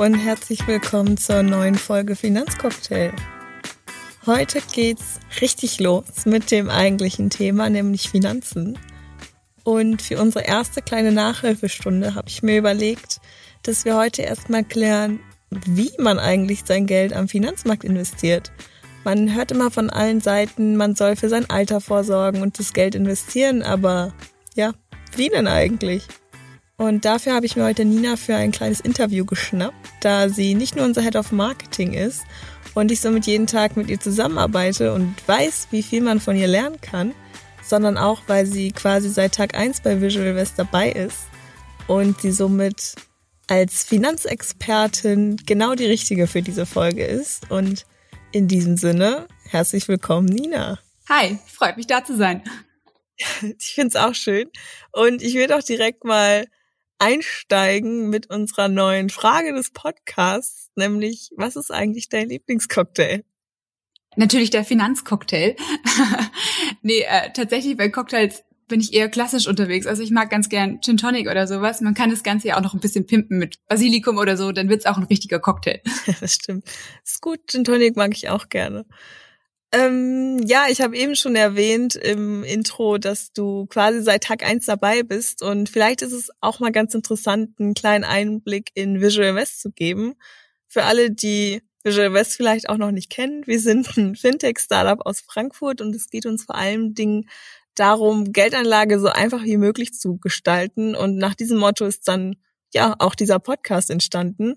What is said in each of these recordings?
Und herzlich willkommen zur neuen Folge Finanzcocktail. Heute geht's richtig los mit dem eigentlichen Thema, nämlich Finanzen. Und für unsere erste kleine Nachhilfestunde habe ich mir überlegt, dass wir heute erstmal klären, wie man eigentlich sein Geld am Finanzmarkt investiert. Man hört immer von allen Seiten, man soll für sein Alter vorsorgen und das Geld investieren, aber ja, wie denn eigentlich? Und dafür habe ich mir heute Nina für ein kleines Interview geschnappt, da sie nicht nur unser Head of Marketing ist und ich somit jeden Tag mit ihr zusammenarbeite und weiß, wie viel man von ihr lernen kann, sondern auch, weil sie quasi seit Tag 1 bei Visual West dabei ist und sie somit als Finanzexpertin genau die richtige für diese Folge ist. Und in diesem Sinne, herzlich willkommen, Nina. Hi, freut mich da zu sein. Ich finde es auch schön. Und ich will doch direkt mal einsteigen mit unserer neuen Frage des Podcasts, nämlich, was ist eigentlich dein Lieblingscocktail? Natürlich der Finanzcocktail. nee, äh, tatsächlich bei Cocktails bin ich eher klassisch unterwegs. Also ich mag ganz gern Gin Tonic oder sowas. Man kann das Ganze ja auch noch ein bisschen pimpen mit Basilikum oder so, dann wird's auch ein richtiger Cocktail. das stimmt. ist gut, Gin Tonic mag ich auch gerne. Ähm, ja, ich habe eben schon erwähnt im Intro, dass du quasi seit Tag eins dabei bist und vielleicht ist es auch mal ganz interessant, einen kleinen Einblick in Visual West zu geben. Für alle, die Visual West vielleicht auch noch nicht kennen, wir sind ein Fintech-Startup aus Frankfurt und es geht uns vor allem Dingen darum, Geldanlage so einfach wie möglich zu gestalten und nach diesem Motto ist dann ja auch dieser Podcast entstanden.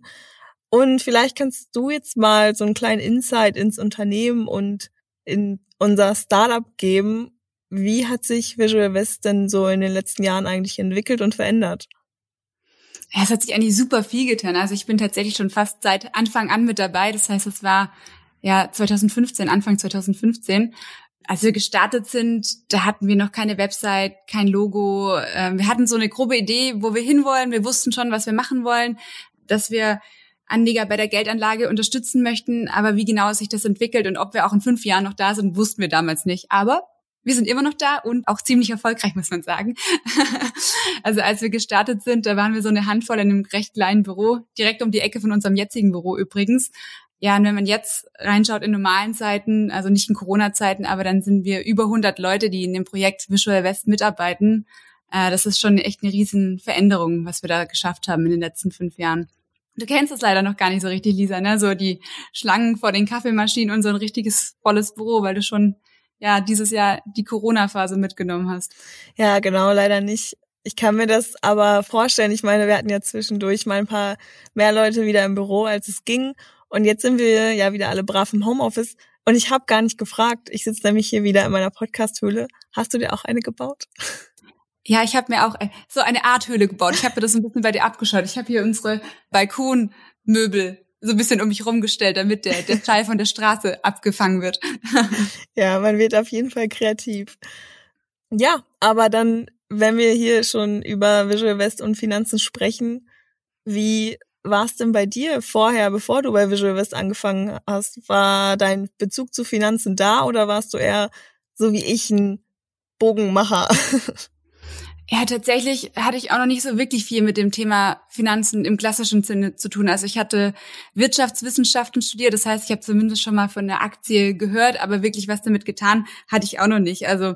Und vielleicht kannst du jetzt mal so einen kleinen Insight ins Unternehmen und in unser Startup geben. Wie hat sich Visual West denn so in den letzten Jahren eigentlich entwickelt und verändert? Ja, es hat sich eigentlich super viel getan. Also ich bin tatsächlich schon fast seit Anfang an mit dabei. Das heißt, es war ja 2015, Anfang 2015. Als wir gestartet sind, da hatten wir noch keine Website, kein Logo. Ähm, wir hatten so eine grobe Idee, wo wir hinwollen. Wir wussten schon, was wir machen wollen, dass wir Anleger bei der Geldanlage unterstützen möchten. Aber wie genau sich das entwickelt und ob wir auch in fünf Jahren noch da sind, wussten wir damals nicht. Aber wir sind immer noch da und auch ziemlich erfolgreich, muss man sagen. also als wir gestartet sind, da waren wir so eine Handvoll in einem recht kleinen Büro, direkt um die Ecke von unserem jetzigen Büro übrigens. Ja, und wenn man jetzt reinschaut in normalen Zeiten, also nicht in Corona-Zeiten, aber dann sind wir über 100 Leute, die in dem Projekt Visual West mitarbeiten. Äh, das ist schon echt eine riesen Veränderung, was wir da geschafft haben in den letzten fünf Jahren. Du kennst es leider noch gar nicht so richtig, Lisa, ne? So die Schlangen vor den Kaffeemaschinen und so ein richtiges volles Büro, weil du schon ja dieses Jahr die Corona-Phase mitgenommen hast. Ja, genau, leider nicht. Ich kann mir das aber vorstellen. Ich meine, wir hatten ja zwischendurch mal ein paar mehr Leute wieder im Büro, als es ging. Und jetzt sind wir ja wieder alle brav im Homeoffice. Und ich habe gar nicht gefragt. Ich sitze nämlich hier wieder in meiner Podcast-Höhle. Hast du dir auch eine gebaut? Ja, ich habe mir auch äh, so eine Art Höhle gebaut. Ich habe mir das ein bisschen bei dir abgeschaut. Ich habe hier unsere Balkonmöbel so ein bisschen um mich rumgestellt, damit der, der Schall von der Straße abgefangen wird. ja, man wird auf jeden Fall kreativ. Ja, aber dann, wenn wir hier schon über Visual West und Finanzen sprechen, wie war es denn bei dir vorher, bevor du bei Visual West angefangen hast? War dein Bezug zu Finanzen da oder warst du eher so wie ich ein Bogenmacher? Ja, tatsächlich hatte ich auch noch nicht so wirklich viel mit dem Thema Finanzen im klassischen Sinne zu tun. Also ich hatte Wirtschaftswissenschaften studiert, das heißt, ich habe zumindest schon mal von der Aktie gehört, aber wirklich was damit getan, hatte ich auch noch nicht. Also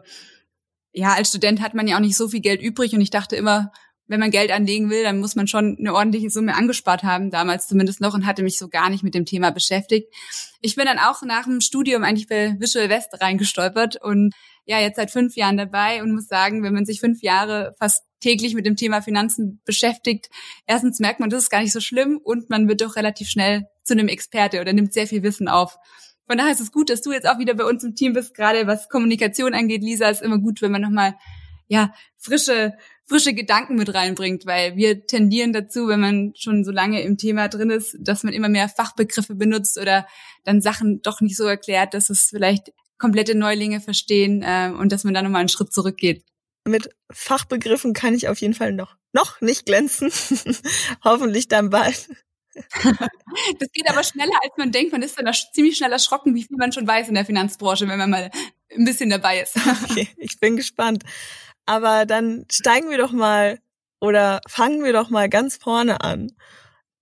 ja, als Student hat man ja auch nicht so viel Geld übrig und ich dachte immer, wenn man Geld anlegen will, dann muss man schon eine ordentliche Summe angespart haben, damals zumindest noch, und hatte mich so gar nicht mit dem Thema beschäftigt. Ich bin dann auch nach dem Studium eigentlich bei Visual West reingestolpert und ja, jetzt seit fünf Jahren dabei und muss sagen, wenn man sich fünf Jahre fast täglich mit dem Thema Finanzen beschäftigt, erstens merkt man, das ist gar nicht so schlimm und man wird doch relativ schnell zu einem Experte oder nimmt sehr viel Wissen auf. Von daher ist es gut, dass du jetzt auch wieder bei uns im Team bist, gerade was Kommunikation angeht. Lisa, ist immer gut, wenn man nochmal, ja, frische frische Gedanken mit reinbringt, weil wir tendieren dazu, wenn man schon so lange im Thema drin ist, dass man immer mehr Fachbegriffe benutzt oder dann Sachen doch nicht so erklärt, dass es vielleicht komplette Neulinge verstehen äh, und dass man dann nochmal einen Schritt zurückgeht. Mit Fachbegriffen kann ich auf jeden Fall noch, noch nicht glänzen. Hoffentlich dann bald. das geht aber schneller, als man denkt. Man ist dann ziemlich schnell erschrocken, wie viel man schon weiß in der Finanzbranche, wenn man mal ein bisschen dabei ist. okay, ich bin gespannt. Aber dann steigen wir doch mal oder fangen wir doch mal ganz vorne an.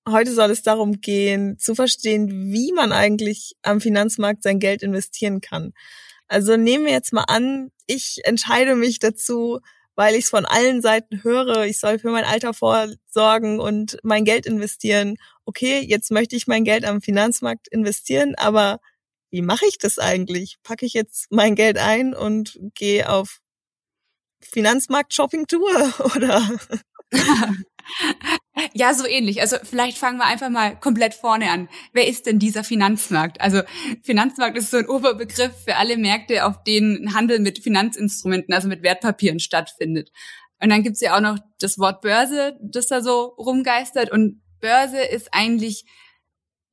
Heute soll es darum gehen, zu verstehen, wie man eigentlich am Finanzmarkt sein Geld investieren kann. Also nehmen wir jetzt mal an, ich entscheide mich dazu, weil ich es von allen Seiten höre, ich soll für mein Alter vorsorgen und mein Geld investieren. Okay, jetzt möchte ich mein Geld am Finanzmarkt investieren, aber wie mache ich das eigentlich? Packe ich jetzt mein Geld ein und gehe auf Finanzmarkt-Shopping-Tour oder? Ja, so ähnlich. Also vielleicht fangen wir einfach mal komplett vorne an. Wer ist denn dieser Finanzmarkt? Also Finanzmarkt ist so ein Oberbegriff für alle Märkte, auf denen Handel mit Finanzinstrumenten, also mit Wertpapieren stattfindet. Und dann gibt's ja auch noch das Wort Börse, das da so rumgeistert. Und Börse ist eigentlich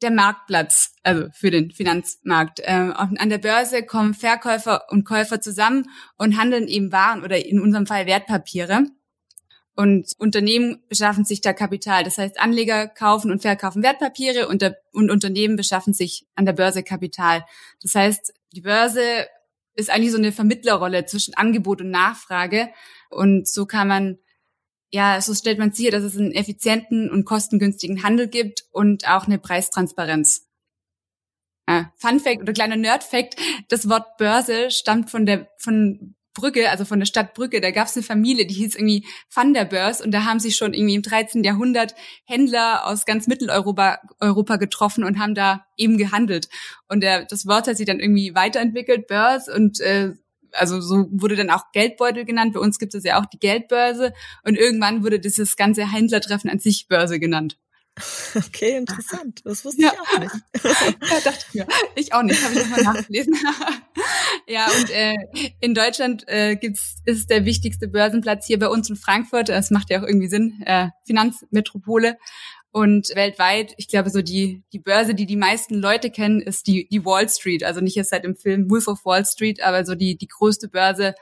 der Marktplatz, also für den Finanzmarkt. Ähm, an der Börse kommen Verkäufer und Käufer zusammen und handeln eben Waren oder in unserem Fall Wertpapiere. Und Unternehmen beschaffen sich da Kapital. Das heißt, Anleger kaufen und verkaufen Wertpapiere und, der, und Unternehmen beschaffen sich an der Börse Kapital. Das heißt, die Börse ist eigentlich so eine Vermittlerrolle zwischen Angebot und Nachfrage. Und so kann man, ja, so stellt man sicher, dass es einen effizienten und kostengünstigen Handel gibt und auch eine Preistransparenz. Äh, Fun Fact oder kleiner Nerd Fact, das Wort Börse stammt von der, von Brügge, also von der Stadt Brügge, da gab es eine Familie, die hieß irgendwie Van der Börs und da haben sich schon irgendwie im 13. Jahrhundert Händler aus ganz Mitteleuropa Europa getroffen und haben da eben gehandelt. Und der, das Wort hat sich dann irgendwie weiterentwickelt, Börs und äh, also so wurde dann auch Geldbeutel genannt. Bei uns gibt es ja auch die Geldbörse und irgendwann wurde dieses ganze Händlertreffen an sich Börse genannt. Okay, interessant. Das wusste ja. ich auch nicht. ja, dachte ich mir. Ich auch nicht, habe ich nochmal nachgelesen. ja, und äh, in Deutschland äh, gibt's, ist der wichtigste Börsenplatz hier bei uns in Frankfurt. Das macht ja auch irgendwie Sinn. Äh, Finanzmetropole. Und weltweit, ich glaube, so die, die Börse, die die meisten Leute kennen, ist die, die Wall Street. Also nicht erst seit dem Film Wolf of Wall Street, aber so die, die größte Börse,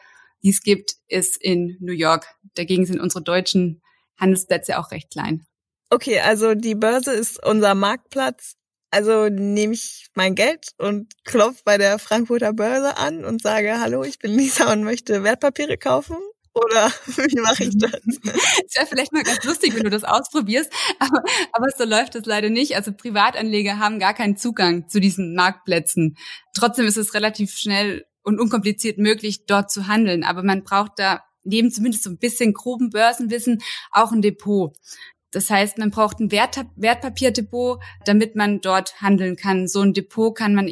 die es gibt, ist in New York. Dagegen sind unsere deutschen Handelsplätze auch recht klein. Okay, also die Börse ist unser Marktplatz. Also nehme ich mein Geld und klopfe bei der Frankfurter Börse an und sage, hallo, ich bin Lisa und möchte Wertpapiere kaufen. Oder wie mache ich das? Es wäre vielleicht mal ganz lustig, wenn du das ausprobierst, aber, aber so läuft es leider nicht. Also Privatanleger haben gar keinen Zugang zu diesen Marktplätzen. Trotzdem ist es relativ schnell und unkompliziert möglich, dort zu handeln. Aber man braucht da neben zumindest so ein bisschen groben Börsenwissen auch ein Depot. Das heißt, man braucht ein Wert Wertpapierdepot, damit man dort handeln kann. So ein Depot kann man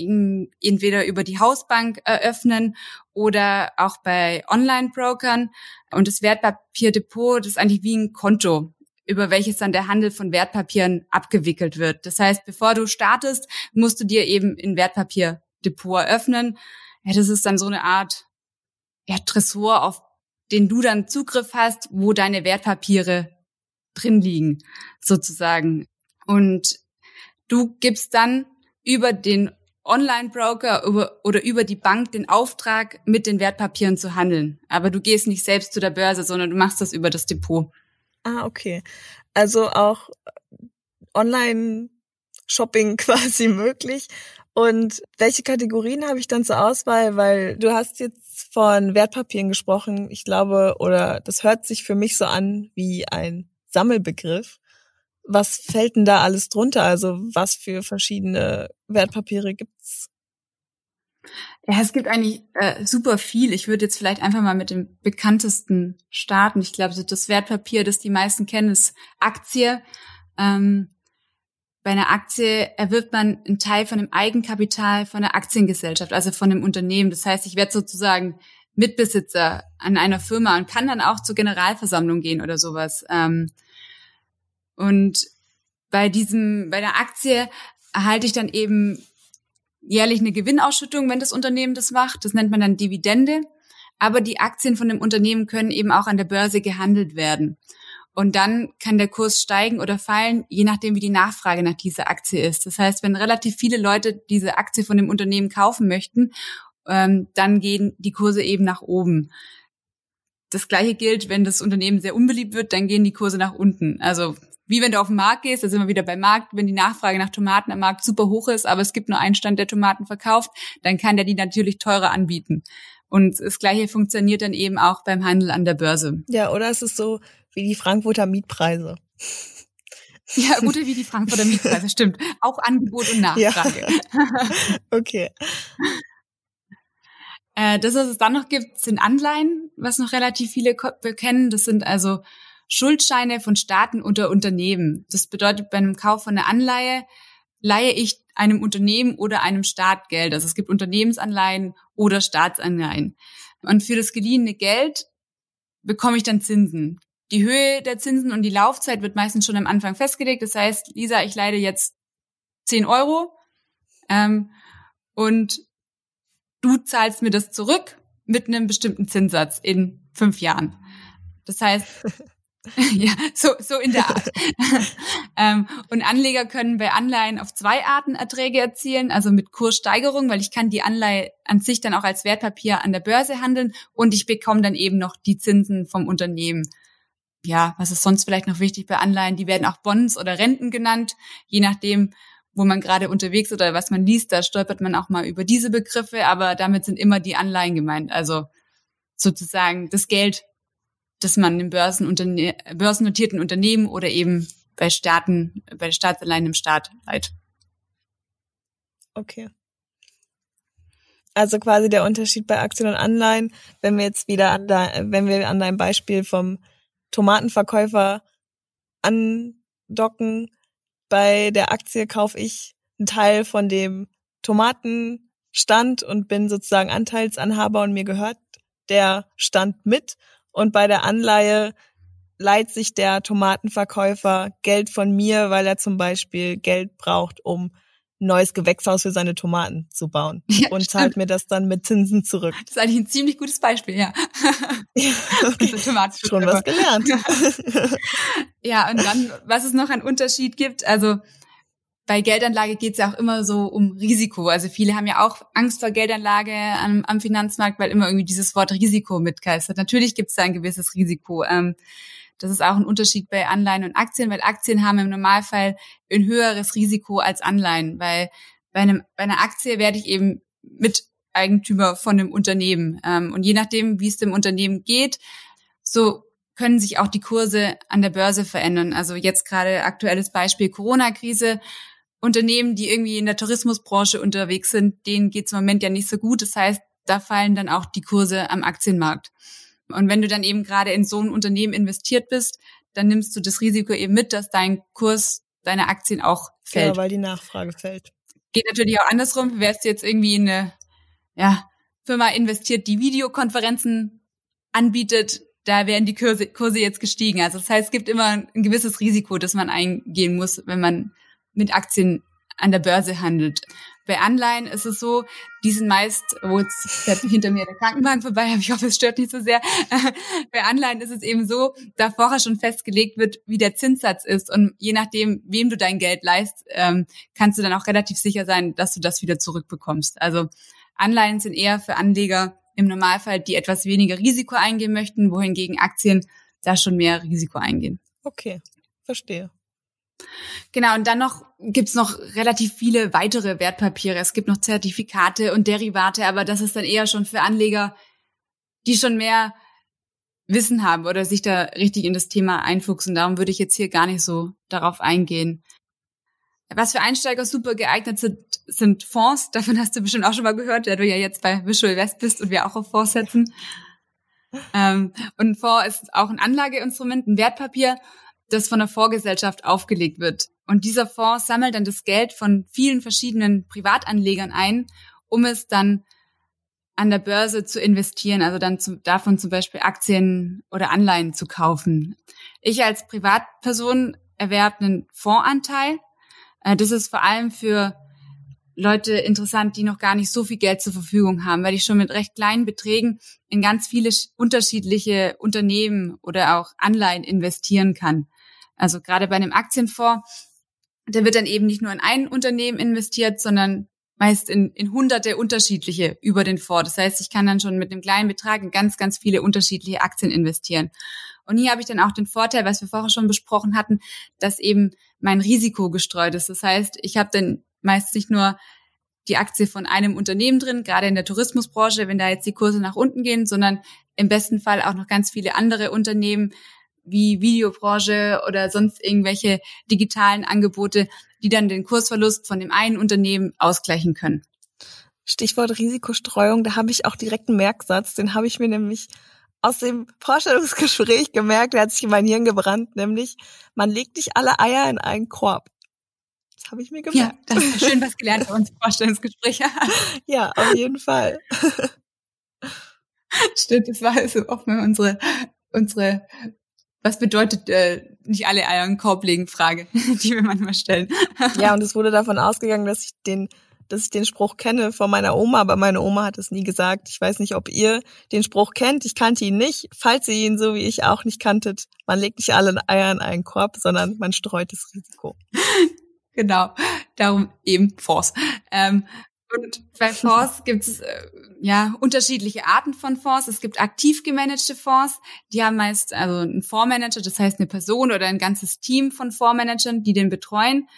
entweder über die Hausbank eröffnen oder auch bei Online-Brokern. Und das Wertpapierdepot, das ist eigentlich wie ein Konto über welches dann der Handel von Wertpapieren abgewickelt wird. Das heißt, bevor du startest, musst du dir eben ein Wertpapierdepot eröffnen. Ja, das ist dann so eine Art ja, Tresor, auf den du dann Zugriff hast, wo deine Wertpapiere drin liegen, sozusagen. Und du gibst dann über den Online-Broker oder über die Bank den Auftrag, mit den Wertpapieren zu handeln. Aber du gehst nicht selbst zu der Börse, sondern du machst das über das Depot. Ah, okay. Also auch Online-Shopping quasi möglich. Und welche Kategorien habe ich dann zur Auswahl? Weil du hast jetzt von Wertpapieren gesprochen. Ich glaube, oder das hört sich für mich so an wie ein Sammelbegriff. Was fällt denn da alles drunter? Also was für verschiedene Wertpapiere gibt's? Ja, es gibt eigentlich äh, super viel. Ich würde jetzt vielleicht einfach mal mit dem bekanntesten starten. Ich glaube, das Wertpapier, das die meisten kennen, ist Aktie. Ähm, bei einer Aktie erwirbt man einen Teil von dem Eigenkapital von der Aktiengesellschaft, also von dem Unternehmen. Das heißt, ich werde sozusagen Mitbesitzer an einer Firma und kann dann auch zur Generalversammlung gehen oder sowas. Ähm, und bei diesem, bei der Aktie erhalte ich dann eben jährlich eine Gewinnausschüttung, wenn das Unternehmen das macht. Das nennt man dann Dividende. Aber die Aktien von dem Unternehmen können eben auch an der Börse gehandelt werden. Und dann kann der Kurs steigen oder fallen, je nachdem, wie die Nachfrage nach dieser Aktie ist. Das heißt, wenn relativ viele Leute diese Aktie von dem Unternehmen kaufen möchten ähm, dann gehen die Kurse eben nach oben. Das gleiche gilt, wenn das Unternehmen sehr unbeliebt wird, dann gehen die Kurse nach unten. Also wie wenn du auf den Markt gehst, da sind wir wieder beim Markt, wenn die Nachfrage nach Tomaten am Markt super hoch ist, aber es gibt nur einen Stand, der Tomaten verkauft, dann kann der die natürlich teurer anbieten. Und das Gleiche funktioniert dann eben auch beim Handel an der Börse. Ja, oder es ist so wie die Frankfurter Mietpreise. Ja, gute wie die Frankfurter Mietpreise, stimmt. Auch Angebot und Nachfrage. Ja. Okay. Äh, das, was es dann noch gibt, sind Anleihen, was noch relativ viele kennen. Das sind also Schuldscheine von Staaten oder Unternehmen. Das bedeutet, bei einem Kauf von einer Anleihe leihe ich einem Unternehmen oder einem Staat Geld. Also es gibt Unternehmensanleihen oder Staatsanleihen. Und für das geliehene Geld bekomme ich dann Zinsen. Die Höhe der Zinsen und die Laufzeit wird meistens schon am Anfang festgelegt. Das heißt, Lisa, ich leide jetzt 10 Euro ähm, und du zahlst mir das zurück mit einem bestimmten Zinssatz in fünf Jahren. Das heißt, ja, so, so in der Art. ähm, und Anleger können bei Anleihen auf zwei Arten Erträge erzielen, also mit Kurssteigerung, weil ich kann die Anleihe an sich dann auch als Wertpapier an der Börse handeln und ich bekomme dann eben noch die Zinsen vom Unternehmen. Ja, was ist sonst vielleicht noch wichtig bei Anleihen? Die werden auch Bonds oder Renten genannt, je nachdem, wo man gerade unterwegs oder was man liest, da stolpert man auch mal über diese Begriffe, aber damit sind immer die Anleihen gemeint, also sozusagen das Geld, das man im Börsenunterne börsennotierten Unternehmen oder eben bei Staaten, bei Staatsanleihen im Staat leiht. Okay. Also quasi der Unterschied bei Aktien und Anleihen, wenn wir jetzt wieder an de, wenn wir an deinem Beispiel vom Tomatenverkäufer andocken, bei der Aktie kaufe ich einen Teil von dem Tomatenstand und bin sozusagen Anteilsanhaber und mir gehört der Stand mit. Und bei der Anleihe leiht sich der Tomatenverkäufer Geld von mir, weil er zum Beispiel Geld braucht, um neues Gewächshaus für seine Tomaten zu bauen ja, und zahlt mir das dann mit Zinsen zurück. Das ist eigentlich ein ziemlich gutes Beispiel, ja. ja okay. Schon was gelernt. ja, und dann, was es noch an Unterschied gibt, also bei Geldanlage geht es ja auch immer so um Risiko. Also viele haben ja auch Angst vor Geldanlage am, am Finanzmarkt, weil immer irgendwie dieses Wort Risiko mitgeistert. Natürlich gibt es da ein gewisses Risiko. Ähm, das ist auch ein Unterschied bei Anleihen und Aktien, weil Aktien haben im Normalfall ein höheres Risiko als Anleihen, weil bei, einem, bei einer Aktie werde ich eben Miteigentümer von einem Unternehmen. Ähm, und je nachdem, wie es dem Unternehmen geht, so können sich auch die Kurse an der Börse verändern. Also jetzt gerade aktuelles Beispiel Corona-Krise. Unternehmen, die irgendwie in der Tourismusbranche unterwegs sind, denen geht es im Moment ja nicht so gut. Das heißt, da fallen dann auch die Kurse am Aktienmarkt. Und wenn du dann eben gerade in so ein Unternehmen investiert bist, dann nimmst du das Risiko eben mit, dass dein Kurs deiner Aktien auch fällt. Ja, weil die Nachfrage fällt. Geht natürlich auch andersrum. Wärst du jetzt irgendwie in eine ja, Firma investiert, die Videokonferenzen anbietet, da wären die Kurse, Kurse jetzt gestiegen. Also das heißt, es gibt immer ein gewisses Risiko, das man eingehen muss, wenn man mit Aktien an der Börse handelt. Bei Anleihen ist es so, die sind meist, wo jetzt hinter mir der Krankenwagen vorbei, aber ich hoffe, es stört nicht so sehr. Bei Anleihen ist es eben so, da vorher schon festgelegt wird, wie der Zinssatz ist. Und je nachdem, wem du dein Geld leist, ähm, kannst du dann auch relativ sicher sein, dass du das wieder zurückbekommst. Also Anleihen sind eher für Anleger im Normalfall, die etwas weniger Risiko eingehen möchten, wohingegen Aktien da schon mehr Risiko eingehen. Okay, verstehe. Genau, und dann noch gibt's noch relativ viele weitere Wertpapiere. Es gibt noch Zertifikate und Derivate, aber das ist dann eher schon für Anleger, die schon mehr Wissen haben oder sich da richtig in das Thema einfuchsen. Darum würde ich jetzt hier gar nicht so darauf eingehen. Was für Einsteiger super geeignet sind, sind Fonds. Davon hast du bestimmt auch schon mal gehört, da du ja jetzt bei Visual West bist und wir auch auf Fonds setzen. Ähm, und ein Fonds ist auch ein Anlageinstrument, ein Wertpapier das von der Fondsgesellschaft aufgelegt wird. Und dieser Fonds sammelt dann das Geld von vielen verschiedenen Privatanlegern ein, um es dann an der Börse zu investieren, also dann zu, davon zum Beispiel Aktien oder Anleihen zu kaufen. Ich als Privatperson erwerbe einen Fondsanteil. Äh, das ist vor allem für Leute interessant, die noch gar nicht so viel Geld zur Verfügung haben, weil ich schon mit recht kleinen Beträgen in ganz viele unterschiedliche Unternehmen oder auch Anleihen investieren kann. Also gerade bei einem Aktienfonds, der wird dann eben nicht nur in ein Unternehmen investiert, sondern meist in, in hunderte unterschiedliche über den Fonds. Das heißt, ich kann dann schon mit einem kleinen Betrag in ganz, ganz viele unterschiedliche Aktien investieren. Und hier habe ich dann auch den Vorteil, was wir vorher schon besprochen hatten, dass eben mein Risiko gestreut ist. Das heißt, ich habe dann meist nicht nur die Aktie von einem Unternehmen drin, gerade in der Tourismusbranche, wenn da jetzt die Kurse nach unten gehen, sondern im besten Fall auch noch ganz viele andere Unternehmen, wie Videobranche oder sonst irgendwelche digitalen Angebote, die dann den Kursverlust von dem einen Unternehmen ausgleichen können. Stichwort Risikostreuung, da habe ich auch direkt einen Merksatz, den habe ich mir nämlich aus dem Vorstellungsgespräch gemerkt, der hat sich in mein Hirn gebrannt, nämlich man legt nicht alle Eier in einen Korb. Das habe ich mir gemerkt. Ja, das ist schön was gelernt bei uns Vorstellungsgespräche. ja, auf jeden Fall. Stimmt, das war so oft mal unsere, unsere, was bedeutet äh, nicht alle Eier in den Korb legen Frage, die wir manchmal stellen. ja, und es wurde davon ausgegangen, dass ich den dass ich den Spruch kenne von meiner Oma, aber meine Oma hat es nie gesagt. Ich weiß nicht, ob ihr den Spruch kennt. Ich kannte ihn nicht. Falls ihr ihn so wie ich auch nicht kanntet, man legt nicht alle Eier in einen Korb, sondern man streut das Risiko. Genau, darum eben Fonds. Ähm, und bei Fonds gibt es äh, ja unterschiedliche Arten von Fonds. Es gibt aktiv gemanagte Fonds, die haben meist also einen Fondsmanager, das heißt eine Person oder ein ganzes Team von Fondsmanagern, die den betreuen.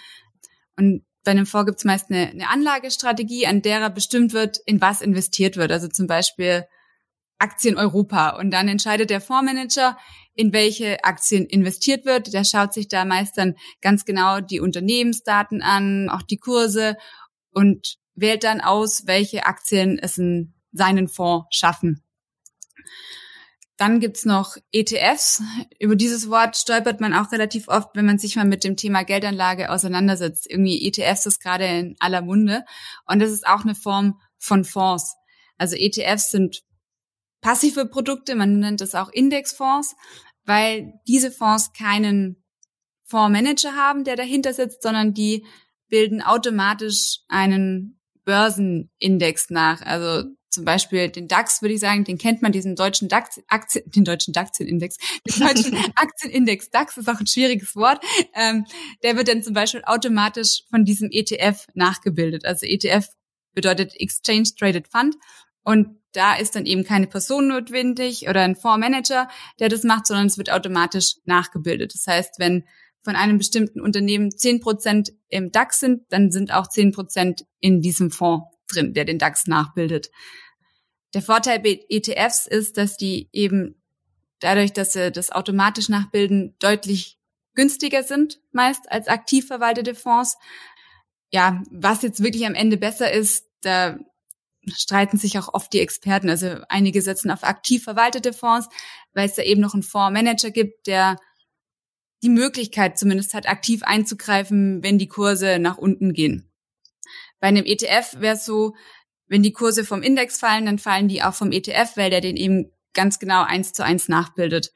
Und bei einem Fonds gibt es meist eine, eine Anlagestrategie, an derer bestimmt wird, in was investiert wird. Also zum Beispiel Aktien Europa. Und dann entscheidet der Fondsmanager, in welche Aktien investiert wird. Der schaut sich da meist dann ganz genau die Unternehmensdaten an, auch die Kurse und wählt dann aus, welche Aktien es in seinen Fonds schaffen. Dann gibt's noch ETFs. Über dieses Wort stolpert man auch relativ oft, wenn man sich mal mit dem Thema Geldanlage auseinandersetzt. Irgendwie ETFs ist gerade in aller Munde. Und das ist auch eine Form von Fonds. Also ETFs sind passive Produkte, man nennt es auch Indexfonds, weil diese Fonds keinen Fondsmanager haben, der dahinter sitzt, sondern die bilden automatisch einen Börsenindex nach. Also zum Beispiel den DAX, würde ich sagen, den kennt man, diesen deutschen DAX, Aktien, den deutschen DAX-Index, den deutschen Aktienindex DAX ist auch ein schwieriges Wort. Ähm, der wird dann zum Beispiel automatisch von diesem ETF nachgebildet. Also ETF bedeutet Exchange Traded Fund und da ist dann eben keine Person notwendig oder ein Fondsmanager, der das macht, sondern es wird automatisch nachgebildet. Das heißt, wenn von einem bestimmten Unternehmen zehn Prozent im DAX sind, dann sind auch zehn Prozent in diesem Fonds drin, der den DAX nachbildet. Der Vorteil bei ETFs ist, dass die eben dadurch, dass sie das automatisch nachbilden, deutlich günstiger sind, meist als aktiv verwaltete Fonds. Ja, was jetzt wirklich am Ende besser ist, da streiten sich auch oft die Experten. Also einige setzen auf aktiv verwaltete Fonds, weil es da eben noch einen Fondsmanager gibt, der die Möglichkeit zumindest hat, aktiv einzugreifen, wenn die Kurse nach unten gehen. Bei einem ETF wäre es so, wenn die Kurse vom Index fallen, dann fallen die auch vom ETF, weil der den eben ganz genau eins zu eins nachbildet.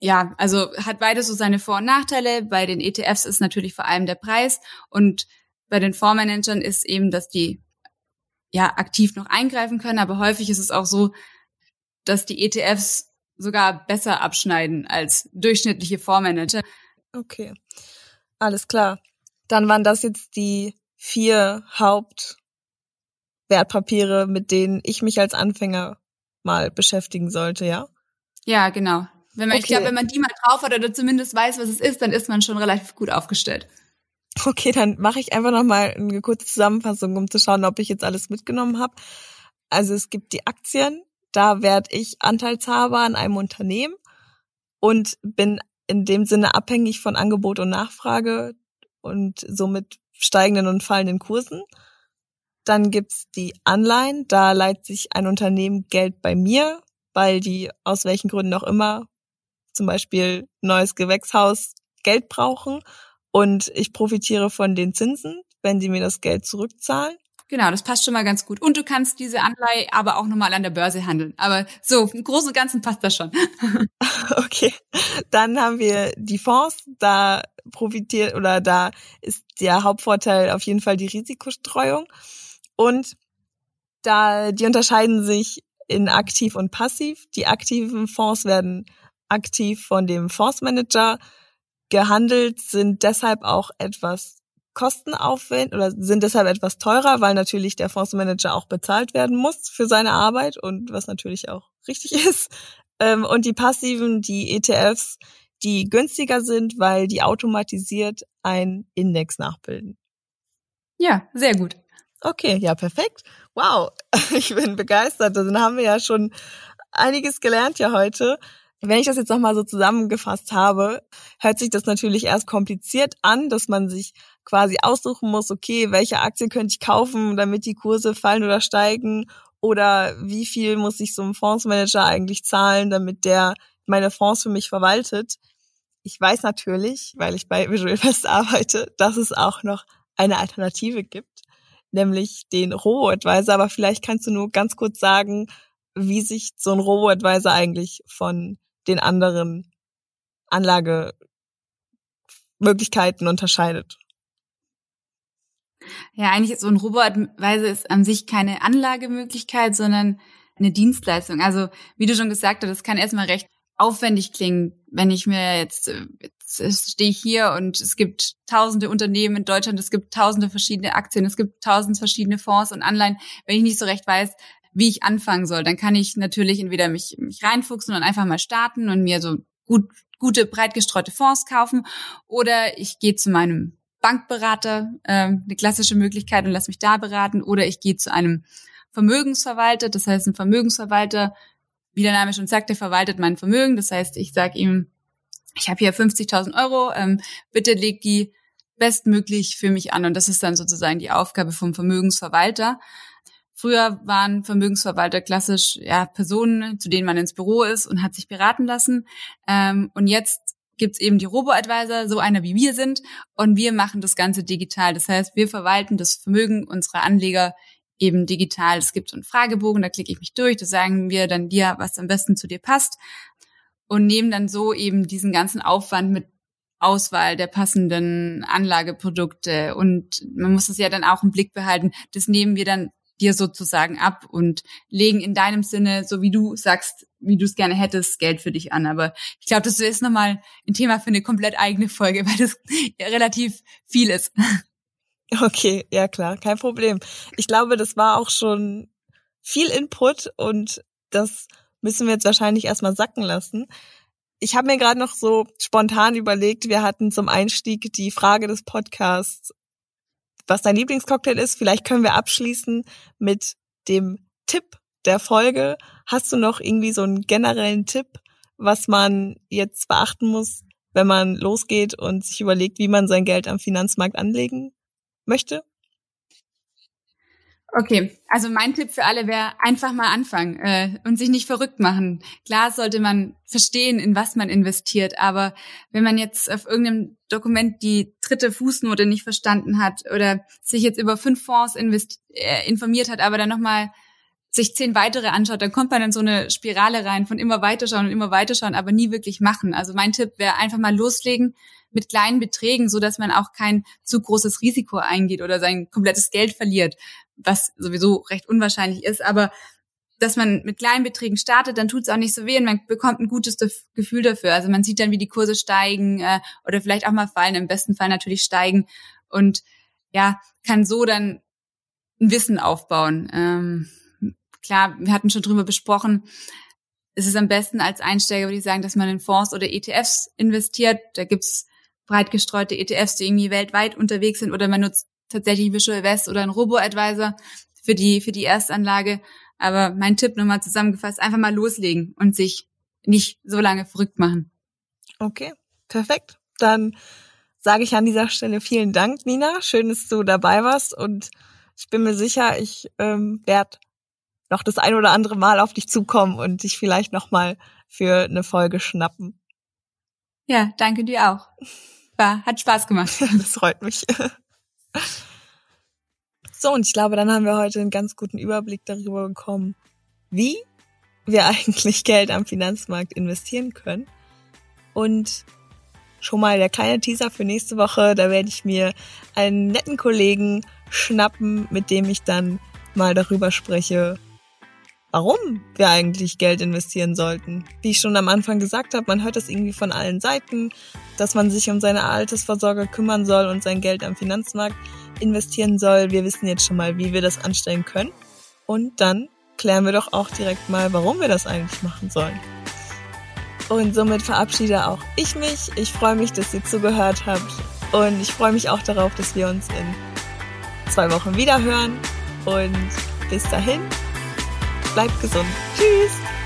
Ja, also hat beides so seine Vor- und Nachteile. Bei den ETFs ist natürlich vor allem der Preis und bei den Fondsmanagern ist eben, dass die ja aktiv noch eingreifen können, aber häufig ist es auch so, dass die ETFs sogar besser abschneiden als durchschnittliche Fondsmanager. Okay, alles klar. Dann waren das jetzt die vier Hauptwertpapiere, mit denen ich mich als Anfänger mal beschäftigen sollte, ja? Ja, genau. Wenn man, okay. ich glaube, wenn man die mal drauf hat oder zumindest weiß, was es ist, dann ist man schon relativ gut aufgestellt. Okay, dann mache ich einfach nochmal eine kurze Zusammenfassung, um zu schauen, ob ich jetzt alles mitgenommen habe. Also es gibt die Aktien, da werde ich Anteilshaber an einem Unternehmen und bin in dem Sinne abhängig von Angebot und Nachfrage und somit steigenden und fallenden Kursen. Dann gibt's die Anleihen, da leiht sich ein Unternehmen Geld bei mir, weil die aus welchen Gründen auch immer, zum Beispiel neues Gewächshaus, Geld brauchen und ich profitiere von den Zinsen, wenn sie mir das Geld zurückzahlen. Genau, das passt schon mal ganz gut. Und du kannst diese Anleihe aber auch nochmal an der Börse handeln. Aber so, im Großen und Ganzen passt das schon. okay. Dann haben wir die Fonds. Da profitiert oder da ist der Hauptvorteil auf jeden Fall die Risikostreuung. Und da, die unterscheiden sich in aktiv und passiv. Die aktiven Fonds werden aktiv von dem Fondsmanager gehandelt, sind deshalb auch etwas kostenaufwendig oder sind deshalb etwas teurer, weil natürlich der Fondsmanager auch bezahlt werden muss für seine Arbeit und was natürlich auch richtig ist. Ähm, und die passiven, die ETFs, die günstiger sind, weil die automatisiert ein Index nachbilden. Ja, sehr gut. Okay, ja, perfekt. Wow, ich bin begeistert. Dann haben wir ja schon einiges gelernt ja heute. Wenn ich das jetzt nochmal so zusammengefasst habe, hört sich das natürlich erst kompliziert an, dass man sich quasi aussuchen muss, okay, welche Aktie könnte ich kaufen, damit die Kurse fallen oder steigen oder wie viel muss ich so einem Fondsmanager eigentlich zahlen, damit der meine Fonds für mich verwaltet. Ich weiß natürlich, weil ich bei Visual Invest arbeite, dass es auch noch eine Alternative gibt, nämlich den Robo-Advisor. Aber vielleicht kannst du nur ganz kurz sagen, wie sich so ein Robo-Advisor eigentlich von den anderen Anlagemöglichkeiten unterscheidet. Ja, eigentlich ist so ein Robo-Advisor ist an sich keine Anlagemöglichkeit, sondern eine Dienstleistung. Also, wie du schon gesagt hast, das kann erstmal recht aufwendig klingen, wenn ich mir jetzt, jetzt stehe ich hier und es gibt tausende Unternehmen in Deutschland, es gibt tausende verschiedene Aktien, es gibt tausend verschiedene Fonds und Anleihen. Wenn ich nicht so recht weiß, wie ich anfangen soll, dann kann ich natürlich entweder mich, mich reinfuchsen und einfach mal starten und mir so gut, gute, breit gestreute Fonds kaufen. Oder ich gehe zu meinem Bankberater, äh, eine klassische Möglichkeit und lass mich da beraten. Oder ich gehe zu einem Vermögensverwalter, das heißt ein Vermögensverwalter, wie der Name schon sagt, der verwaltet mein Vermögen, das heißt ich sage ihm, ich habe hier 50.000 Euro, ähm, bitte leg die bestmöglich für mich an. Und das ist dann sozusagen die Aufgabe vom Vermögensverwalter. Früher waren Vermögensverwalter klassisch ja, Personen, zu denen man ins Büro ist und hat sich beraten lassen. Ähm, und jetzt gibt's eben die Robo-Advisor, so einer wie wir sind, und wir machen das Ganze digital. Das heißt, wir verwalten das Vermögen unserer Anleger eben digital. Es gibt so einen Fragebogen, da klicke ich mich durch, da sagen wir dann dir, was am besten zu dir passt und nehmen dann so eben diesen ganzen Aufwand mit Auswahl der passenden Anlageprodukte und man muss es ja dann auch im Blick behalten. Das nehmen wir dann dir sozusagen ab und legen in deinem Sinne, so wie du sagst, wie du es gerne hättest, Geld für dich an. Aber ich glaube, das ist nochmal ein Thema für eine komplett eigene Folge, weil das relativ viel ist. Okay, ja klar, kein Problem. Ich glaube, das war auch schon viel Input und das müssen wir jetzt wahrscheinlich erstmal sacken lassen. Ich habe mir gerade noch so spontan überlegt, wir hatten zum Einstieg die Frage des Podcasts was dein Lieblingscocktail ist. Vielleicht können wir abschließen mit dem Tipp der Folge. Hast du noch irgendwie so einen generellen Tipp, was man jetzt beachten muss, wenn man losgeht und sich überlegt, wie man sein Geld am Finanzmarkt anlegen möchte? Okay, also mein Tipp für alle wäre einfach mal anfangen äh, und sich nicht verrückt machen. Klar sollte man verstehen, in was man investiert, aber wenn man jetzt auf irgendeinem Dokument die dritte Fußnote nicht verstanden hat oder sich jetzt über fünf Fonds äh, informiert hat, aber dann nochmal sich zehn weitere anschaut, dann kommt man in so eine Spirale rein von immer weiterschauen und immer weiterschauen, aber nie wirklich machen. Also mein Tipp wäre einfach mal loslegen mit kleinen Beträgen, so dass man auch kein zu großes Risiko eingeht oder sein komplettes Geld verliert was sowieso recht unwahrscheinlich ist, aber dass man mit kleinen Beträgen startet, dann tut es auch nicht so weh und man bekommt ein gutes Gefühl dafür. Also man sieht dann, wie die Kurse steigen äh, oder vielleicht auch mal fallen, im besten Fall natürlich steigen und ja, kann so dann ein Wissen aufbauen. Ähm, klar, wir hatten schon drüber besprochen, es ist am besten als Einsteiger, würde ich sagen, dass man in Fonds oder ETFs investiert. Da gibt's breit gestreute ETFs, die irgendwie weltweit unterwegs sind oder man nutzt tatsächlich Visual West oder ein Robo-Advisor für die, für die Erstanlage. Aber mein Tipp nochmal zusammengefasst, einfach mal loslegen und sich nicht so lange verrückt machen. Okay, perfekt. Dann sage ich an dieser Stelle vielen Dank, Nina. Schön, dass du dabei warst und ich bin mir sicher, ich ähm, werde noch das ein oder andere Mal auf dich zukommen und dich vielleicht noch mal für eine Folge schnappen. Ja, danke dir auch. War, hat Spaß gemacht. das freut mich. So, und ich glaube, dann haben wir heute einen ganz guten Überblick darüber bekommen, wie wir eigentlich Geld am Finanzmarkt investieren können. Und schon mal der kleine Teaser für nächste Woche, da werde ich mir einen netten Kollegen schnappen, mit dem ich dann mal darüber spreche, warum wir eigentlich Geld investieren sollten. Wie ich schon am Anfang gesagt habe, man hört das irgendwie von allen Seiten, dass man sich um seine Altersvorsorge kümmern soll und sein Geld am Finanzmarkt investieren soll. Wir wissen jetzt schon mal, wie wir das anstellen können. Und dann klären wir doch auch direkt mal, warum wir das eigentlich machen sollen. Und somit verabschiede auch ich mich. Ich freue mich, dass ihr zugehört habt. Und ich freue mich auch darauf, dass wir uns in zwei Wochen wieder hören. Und bis dahin, bleibt gesund. Tschüss!